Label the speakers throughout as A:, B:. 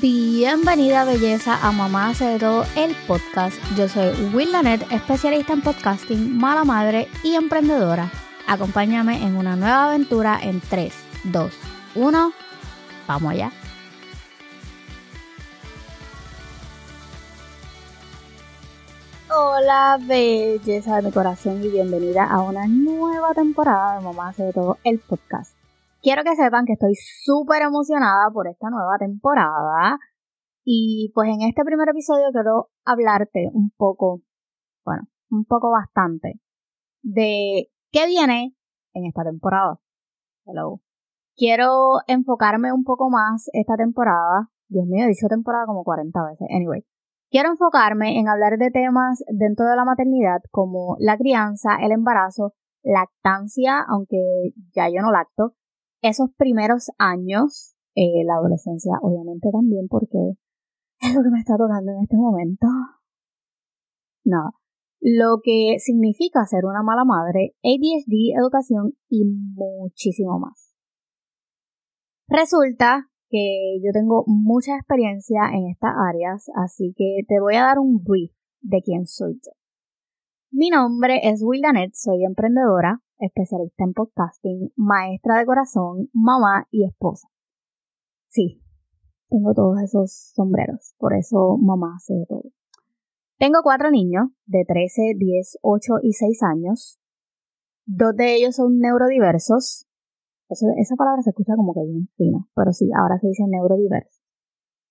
A: Bienvenida belleza a Mamá hace de todo el podcast. Yo soy Will Lanet, especialista en podcasting, mala madre y emprendedora. Acompáñame en una nueva aventura en 3, 2, 1. Vamos allá. Hola belleza de mi corazón y bienvenida a una nueva temporada de Mamá hace de todo el podcast. Quiero que sepan que estoy súper emocionada por esta nueva temporada. Y pues en este primer episodio quiero hablarte un poco, bueno, un poco bastante, de qué viene en esta temporada. Hello. Quiero enfocarme un poco más esta temporada. Dios mío, he dicho temporada como 40 veces. Anyway. Quiero enfocarme en hablar de temas dentro de la maternidad como la crianza, el embarazo, lactancia, aunque ya yo no lacto, esos primeros años, eh, la adolescencia obviamente también porque es lo que me está tocando en este momento. Nada. Lo que significa ser una mala madre, ADHD, educación y muchísimo más. Resulta que yo tengo mucha experiencia en estas áreas, así que te voy a dar un brief de quién soy yo. Mi nombre es Wildanet, soy emprendedora, especialista en podcasting, maestra de corazón, mamá y esposa. Sí, tengo todos esos sombreros, por eso mamá hace todo. Tengo cuatro niños de 13, 10, 8 y 6 años. Dos de ellos son neurodiversos. esa palabra se escucha como que bien fina, pero sí, ahora se dice neurodiverso.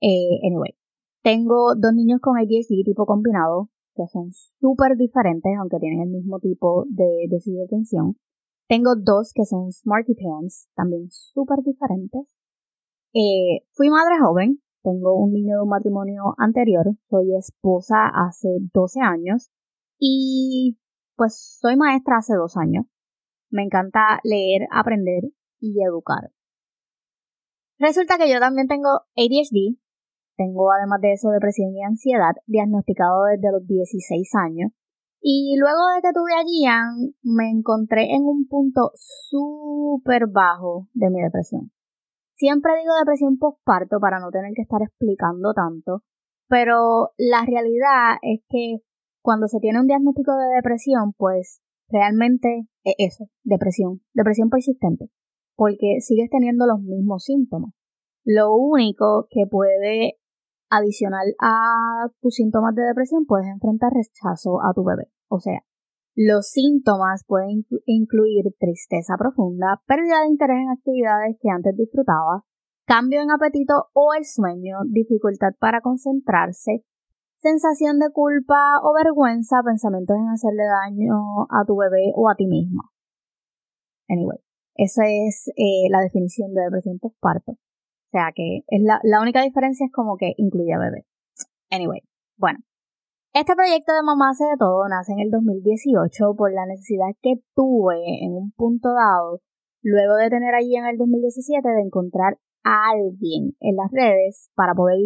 A: Eh, anyway, tengo dos niños con ADHD tipo combinado, que son súper diferentes, aunque tienen el mismo tipo de déficit de atención. Tengo dos que son Smarty Pants, también súper diferentes. Eh, fui madre joven, tengo un niño de un matrimonio anterior, soy esposa hace 12 años y pues soy maestra hace dos años. Me encanta leer, aprender y educar. Resulta que yo también tengo ADHD, tengo además de eso depresión y ansiedad, diagnosticado desde los 16 años. Y luego de que tuve a Gian, me encontré en un punto súper bajo de mi depresión. Siempre digo depresión postparto para no tener que estar explicando tanto, pero la realidad es que cuando se tiene un diagnóstico de depresión, pues realmente es eso, depresión, depresión persistente, porque sigues teniendo los mismos síntomas. Lo único que puede adicional a tus síntomas de depresión, puedes enfrentar rechazo a tu bebé. O sea, los síntomas pueden incluir tristeza profunda, pérdida de interés en actividades que antes disfrutabas, cambio en apetito o el sueño, dificultad para concentrarse, sensación de culpa o vergüenza, pensamientos en hacerle daño a tu bebé o a ti misma. Anyway, esa es eh, la definición de depresión postparto. O sea que es la, la única diferencia es como que incluye a bebé. Anyway, bueno. Este proyecto de Mamá hace de todo nace en el 2018 por la necesidad que tuve en un punto dado, luego de tener allí en el 2017, de encontrar a alguien en las redes para poder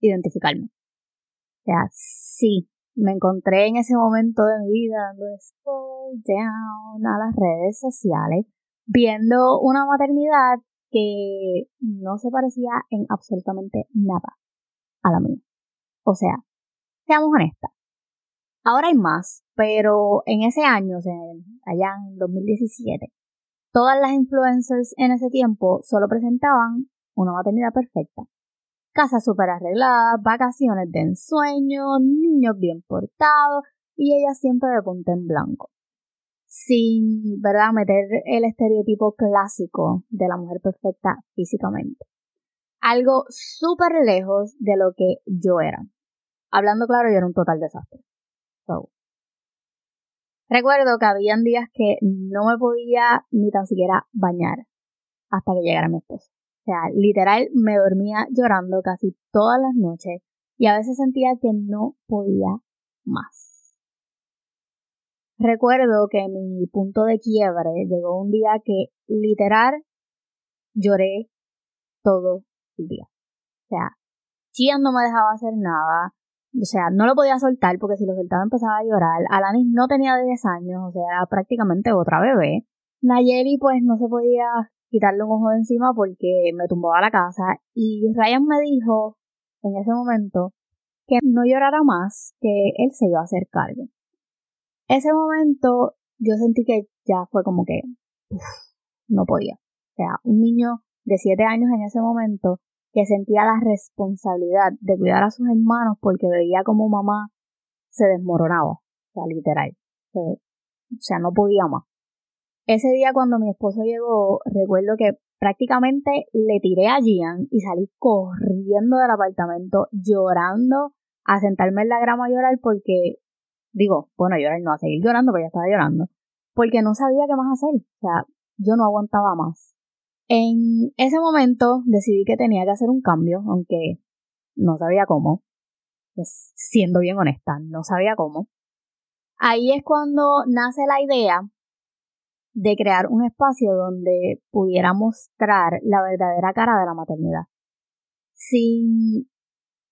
A: identificarme. O sea, sí, me encontré en ese momento de mi vida dando scroll down a las redes sociales, viendo una maternidad que no se parecía en absolutamente nada a la mía. O sea, seamos honestas. Ahora hay más, pero en ese año, allá en 2017, todas las influencers en ese tiempo solo presentaban una maternidad perfecta. Casa súper arreglada, vacaciones de ensueño, niños bien portados y ella siempre de punta en blanco sin, ¿verdad?, meter el estereotipo clásico de la mujer perfecta físicamente. Algo súper lejos de lo que yo era. Hablando claro, yo era un total desastre. Recuerdo que habían días que no me podía ni tan siquiera bañar hasta que llegara mi esposo. O sea, literal me dormía llorando casi todas las noches y a veces sentía que no podía más. Recuerdo que mi punto de quiebre llegó un día que literal lloré todo el día. O sea, Chian no me dejaba hacer nada. O sea, no lo podía soltar porque si lo soltaba empezaba a llorar. Alanis no tenía 10 años, o sea, era prácticamente otra bebé. Nayeli pues no se podía quitarle un ojo de encima porque me tumbaba la casa. Y Ryan me dijo en ese momento que no llorara más, que él se iba a hacer cargo. Ese momento yo sentí que ya fue como que no podía. O sea, un niño de siete años en ese momento que sentía la responsabilidad de cuidar a sus hermanos porque veía como mamá se desmoronaba, o sea, literal. O sea, no podía más. Ese día cuando mi esposo llegó, recuerdo que prácticamente le tiré a Gian y salí corriendo del apartamento llorando a sentarme en la grama a llorar porque, digo, bueno, llorar no, a seguir llorando, pero ya estaba llorando, porque no sabía qué más hacer. O sea, yo no aguantaba más. En ese momento decidí que tenía que hacer un cambio, aunque no sabía cómo. Pues, siendo bien honesta, no sabía cómo. Ahí es cuando nace la idea de crear un espacio donde pudiera mostrar la verdadera cara de la maternidad. Sin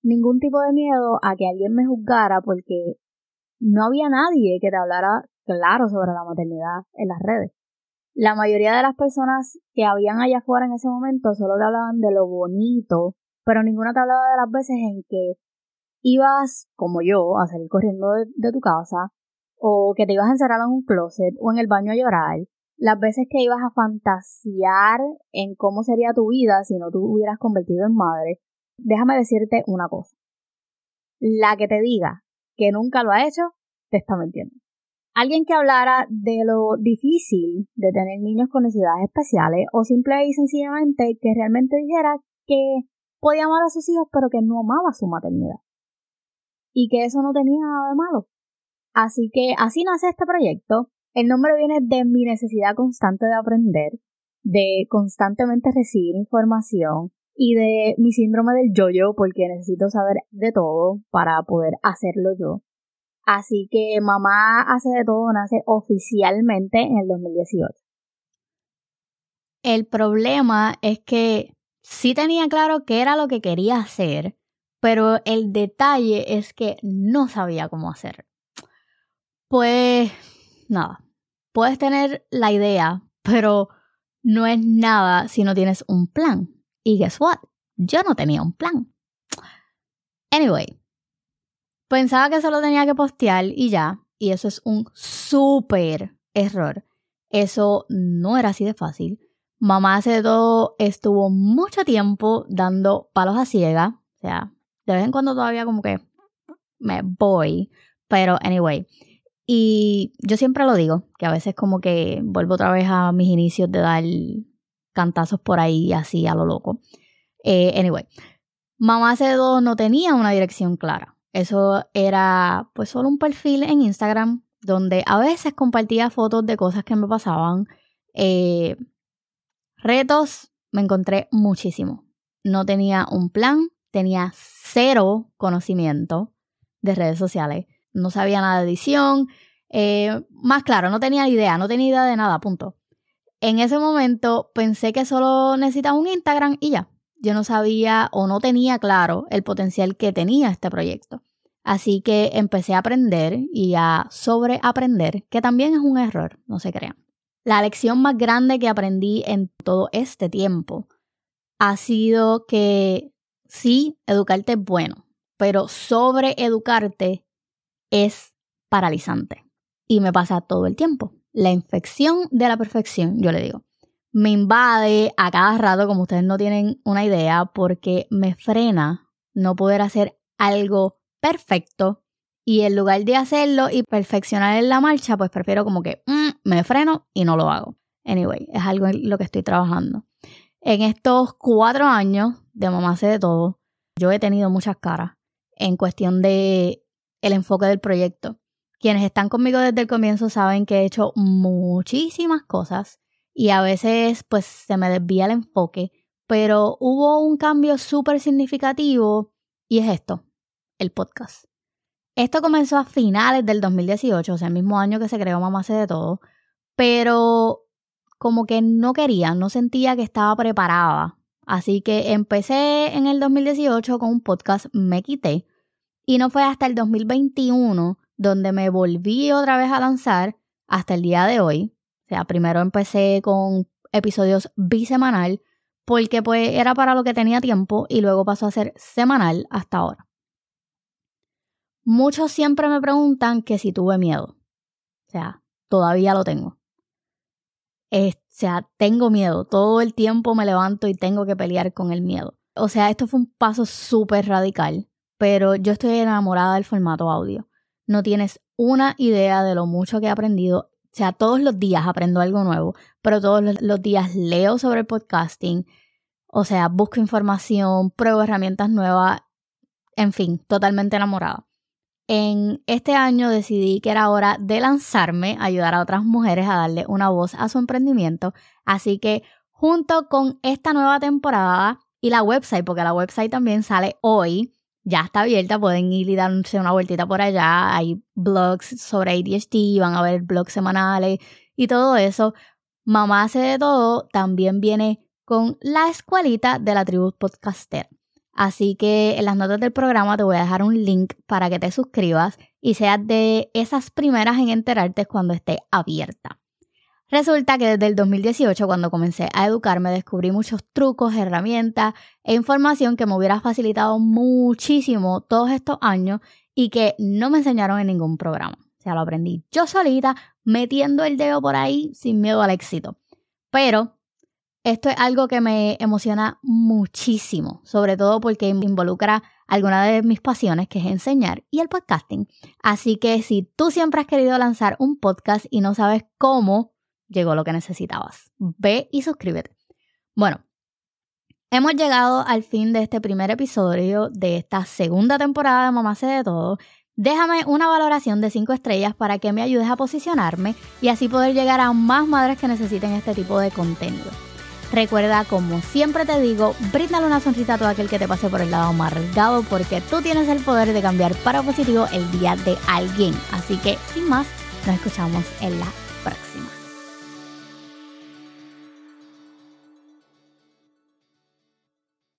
A: ningún tipo de miedo a que alguien me juzgara porque no había nadie que te hablara claro sobre la maternidad en las redes. La mayoría de las personas que habían allá afuera en ese momento solo te hablaban de lo bonito, pero ninguna te hablaba de las veces en que ibas, como yo, a salir corriendo de, tu casa, o que te ibas a encerrar en un closet o en el baño a llorar, las veces que ibas a fantasear en cómo sería tu vida si no tú hubieras convertido en madre, déjame decirte una cosa. La que te diga que nunca lo ha hecho, te está mintiendo alguien que hablara de lo difícil de tener niños con necesidades especiales o simple y sencillamente que realmente dijera que podía amar a sus hijos pero que no amaba su maternidad y que eso no tenía nada de malo. Así que así nace este proyecto. El nombre viene de mi necesidad constante de aprender, de constantemente recibir información y de mi síndrome del yo-yo porque necesito saber de todo para poder hacerlo yo. Así que Mamá hace de todo nace oficialmente en el 2018.
B: El problema es que sí tenía claro qué era lo que quería hacer, pero el detalle es que no sabía cómo hacer. Pues nada, puedes tener la idea, pero no es nada si no tienes un plan. Y guess what? Yo no tenía un plan. Anyway, Pensaba que solo tenía que postear y ya, y eso es un súper error. Eso no era así de fácil. Mamá hace todo, estuvo mucho tiempo dando palos a ciega. O sea, de vez en cuando todavía como que me voy. Pero anyway. Y yo siempre lo digo, que a veces como que vuelvo otra vez a mis inicios de dar cantazos por ahí así a lo loco. Eh, anyway. Mamá hace de todo no tenía una dirección clara. Eso era pues solo un perfil en Instagram donde a veces compartía fotos de cosas que me pasaban. Eh, retos me encontré muchísimo. No tenía un plan, tenía cero conocimiento de redes sociales. No sabía nada de edición. Eh, más claro, no tenía idea, no tenía idea de nada, punto. En ese momento pensé que solo necesitaba un Instagram y ya yo no sabía o no tenía claro el potencial que tenía este proyecto. Así que empecé a aprender y a sobreaprender, que también es un error, no se crean. La lección más grande que aprendí en todo este tiempo ha sido que sí, educarte es bueno, pero sobreeducarte es paralizante. Y me pasa todo el tiempo. La infección de la perfección, yo le digo me invade a cada rato, como ustedes no tienen una idea, porque me frena no poder hacer algo perfecto y en lugar de hacerlo y perfeccionar en la marcha, pues prefiero como que mm, me freno y no lo hago. Anyway, es algo en lo que estoy trabajando. En estos cuatro años de Mamá hace de todo, yo he tenido muchas caras en cuestión de el enfoque del proyecto. Quienes están conmigo desde el comienzo saben que he hecho muchísimas cosas y a veces pues se me desvía el enfoque, pero hubo un cambio súper significativo y es esto, el podcast. Esto comenzó a finales del 2018, o sea, el mismo año que se creó Mamá hace de todo, pero como que no quería, no sentía que estaba preparada. Así que empecé en el 2018 con un podcast, me quité, y no fue hasta el 2021 donde me volví otra vez a lanzar hasta el día de hoy, sea, primero empecé con episodios bisemanal, porque pues era para lo que tenía tiempo y luego pasó a ser semanal hasta ahora. Muchos siempre me preguntan que si tuve miedo. O sea, todavía lo tengo. o sea, tengo miedo. Todo el tiempo me levanto y tengo que pelear con el miedo. O sea, esto fue un paso súper radical, pero yo estoy enamorada del formato audio. No tienes una idea de lo mucho que he aprendido. O sea, todos los días aprendo algo nuevo, pero todos los días leo sobre el podcasting. O sea, busco información, pruebo herramientas nuevas. En fin, totalmente enamorada. En este año decidí que era hora de lanzarme, ayudar a otras mujeres a darle una voz a su emprendimiento. Así que junto con esta nueva temporada y la website, porque la website también sale hoy, ya está abierta, pueden ir y darse una vueltita por allá. Hay blogs sobre ADHD, van a ver blogs semanales y todo eso. Mamá hace de todo, también viene con la escuelita de la tribu podcaster. Así que en las notas del programa te voy a dejar un link para que te suscribas y seas de esas primeras en enterarte cuando esté abierta. Resulta que desde el 2018, cuando comencé a educarme, descubrí muchos trucos, herramientas e información que me hubiera facilitado muchísimo todos estos años y que no me enseñaron en ningún programa. O sea, lo aprendí yo solita, metiendo el dedo por ahí sin miedo al éxito. Pero esto es algo que me emociona muchísimo, sobre todo porque involucra alguna de mis pasiones, que es enseñar, y el podcasting. Así que si tú siempre has querido lanzar un podcast y no sabes cómo, llegó lo que necesitabas. Ve y suscríbete. Bueno, hemos llegado al fin de este primer episodio de esta segunda temporada de Mamá sé de todo. Déjame una valoración de 5 estrellas para que me ayudes a posicionarme y así poder llegar a más madres que necesiten este tipo de contenido. Recuerda, como siempre te digo, bríndale una sonrisa a todo aquel que te pase por el lado amargado porque tú tienes el poder de cambiar para positivo el día de alguien. Así que, sin más, nos escuchamos en la próxima.